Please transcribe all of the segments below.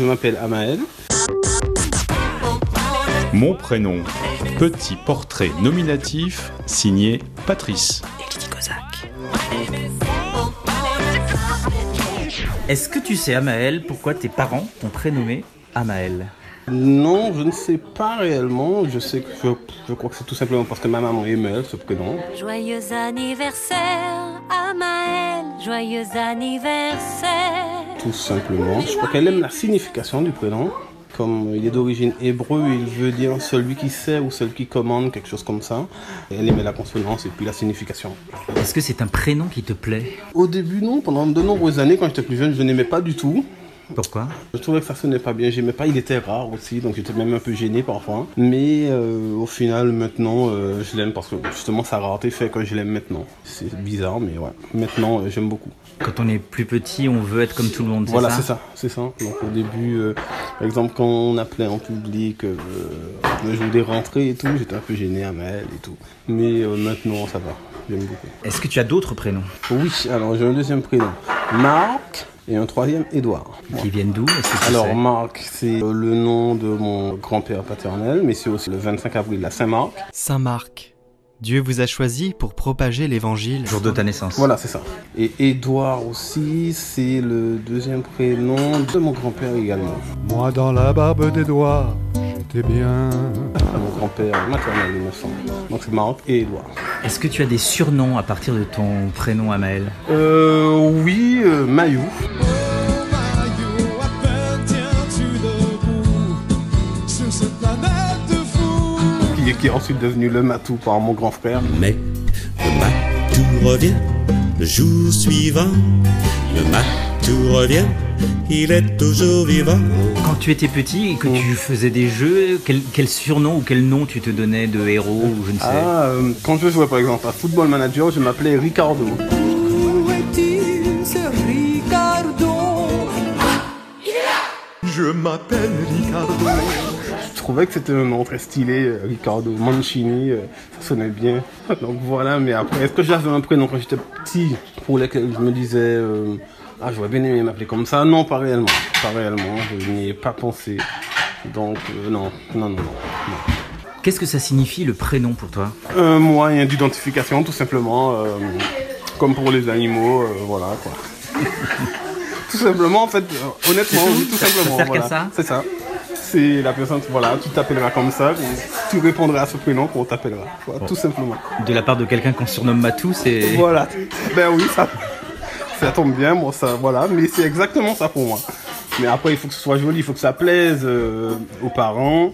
je m'appelle Amael. Mon prénom, petit portrait nominatif signé Patrice. Est-ce que tu sais, Amael, pourquoi tes parents t'ont prénommé Amael? Non, je ne sais pas réellement. Je sais que je, je crois que c'est tout simplement parce que ma maman aimait ce prénom. Joyeux anniversaire joyeux anniversaire. Tout simplement. Je crois qu'elle aime la signification du prénom. Comme il est d'origine hébreu, il veut dire celui qui sait ou celui qui commande, quelque chose comme ça. Et elle aimait la consonance et puis la signification. Est-ce que c'est un prénom qui te plaît? Au début, non. Pendant de nombreuses années, quand j'étais plus jeune, je n'aimais pas du tout. Pourquoi? Je trouvais que ça sonnait pas bien, j'aimais pas, il était rare aussi, donc j'étais même un peu gêné parfois. Mais euh, au final, maintenant, euh, je l'aime parce que justement sa rareté fait que je l'aime maintenant. C'est bizarre, mais ouais, maintenant euh, j'aime beaucoup. Quand on est plus petit, on veut être comme tout le monde, Voilà, c'est ça, c'est ça. Donc au début, par exemple, quand on appelait en public le jour des rentrées et tout, j'étais un peu gêné à Maël et tout. Mais maintenant, ça va, j'aime beaucoup. Est-ce que tu as d'autres prénoms? Oui, alors j'ai un deuxième prénom, Marc, et un troisième, Édouard. qui viennent d'où Alors Marc, c'est le nom de mon grand-père paternel, mais c'est aussi le 25 avril, la Saint-Marc. Saint Marc, Dieu vous a choisi pour propager l'évangile. Jour de ta naissance. Voilà, c'est ça. Et Édouard aussi, c'est le deuxième prénom de mon grand-père également. Moi dans la barbe d'Edouard, j'étais bien. Mon grand-père maternel, il me semble. Donc c'est Marc et Édouard. Est-ce que tu as des surnoms à partir de ton prénom Amael Euh, oui, euh, Mayou. Qui est, qui est ensuite devenu le Matou par mon grand frère. Mais le matou revient le jour suivant. Le matou revient, il est toujours vivant. Quand tu étais petit et que tu faisais des jeux, quel, quel surnom ou quel nom tu te donnais de héros ou je ne sais? Ah, euh, quand je jouais par exemple à Football Manager, je m'appelais Ricardo. Je m'appelle Ricardo. Je trouvais que c'était un nom très stylé, euh, Ricardo Mancini, euh, ça sonnait bien. Donc voilà, mais après, est-ce que j'avais un prénom quand j'étais petit pour lequel je me disais, euh, ah, j'aurais bien aimé m'appeler comme ça? Non, pas réellement, pas réellement, je n'y ai pas pensé. Donc euh, non, non, non, non. non. Qu'est-ce que ça signifie le prénom pour toi? Un moyen d'identification, tout simplement, euh, comme pour les animaux, euh, voilà quoi. tout simplement, en fait, honnêtement, tout? tout Ça- ça simplement. sert qu'à voilà. ça? C'est ça. C'est la personne, voilà, tu t'appelleras comme ça, tu répondras à ce prénom qu'on t'appellera, voilà, tout simplement. De la part de quelqu'un qu'on surnomme Matou, c'est... Voilà. Ben oui, ça, ça tombe bien, moi, ça, voilà, mais c'est exactement ça pour moi. Mais après, il faut que ce soit joli, il faut que ça plaise euh, aux parents.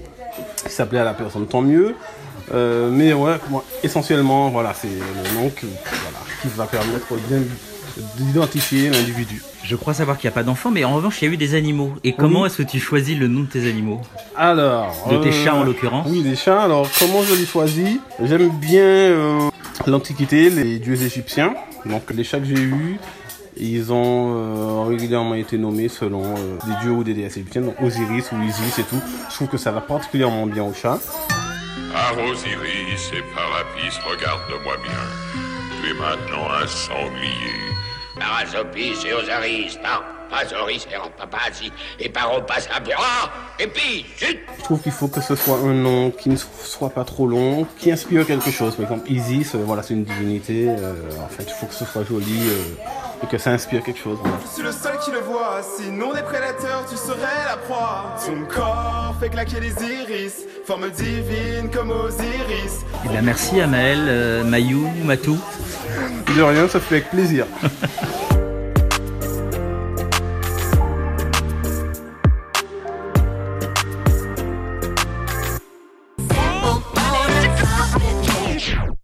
Si ça plaît à la personne, tant mieux. Euh, mais ouais, moi, essentiellement, voilà, c'est le nom voilà, qui va permettre bien d'identifier l'individu. Je crois savoir qu'il n'y a pas d'enfants, mais en revanche, il y a eu des animaux. Et comment est-ce que tu choisis le nom de tes animaux? Alors. De tes euh, chats, en l'occurrence Oui, des chats. Alors, comment je les choisis? J'aime bien euh, l'Antiquité, les dieux égyptiens. Donc, les chats que j'ai eus, ils ont euh, régulièrement été nommés selon des dieux ou des déesses égyptiennes. Donc, Osiris ou Isis et tout. Je trouve que ça va particulièrement bien aux chats. Par Osiris et par Apis, regarde-moi bien. Tu es maintenant un sanglier. Par Asopis et Osiris, par Pasoris et Papasi, et par et puis, chut Je trouve qu'il faut que ce soit un nom qui ne soit pas trop long, qui inspire quelque chose. Par exemple, Isis, euh, voilà, c'est une divinité. euh, en fait, il faut que ce soit joli euh, et que ça inspire quelque chose. voilà. Je suis le seul qui le voit, sinon des prédateurs, tu serais la proie. Ton corps fait claquer les iris, forme divine comme Osiris. Eh bien, merci Amael, euh, Mayou, Matou. De rien, ça fait avec plaisir.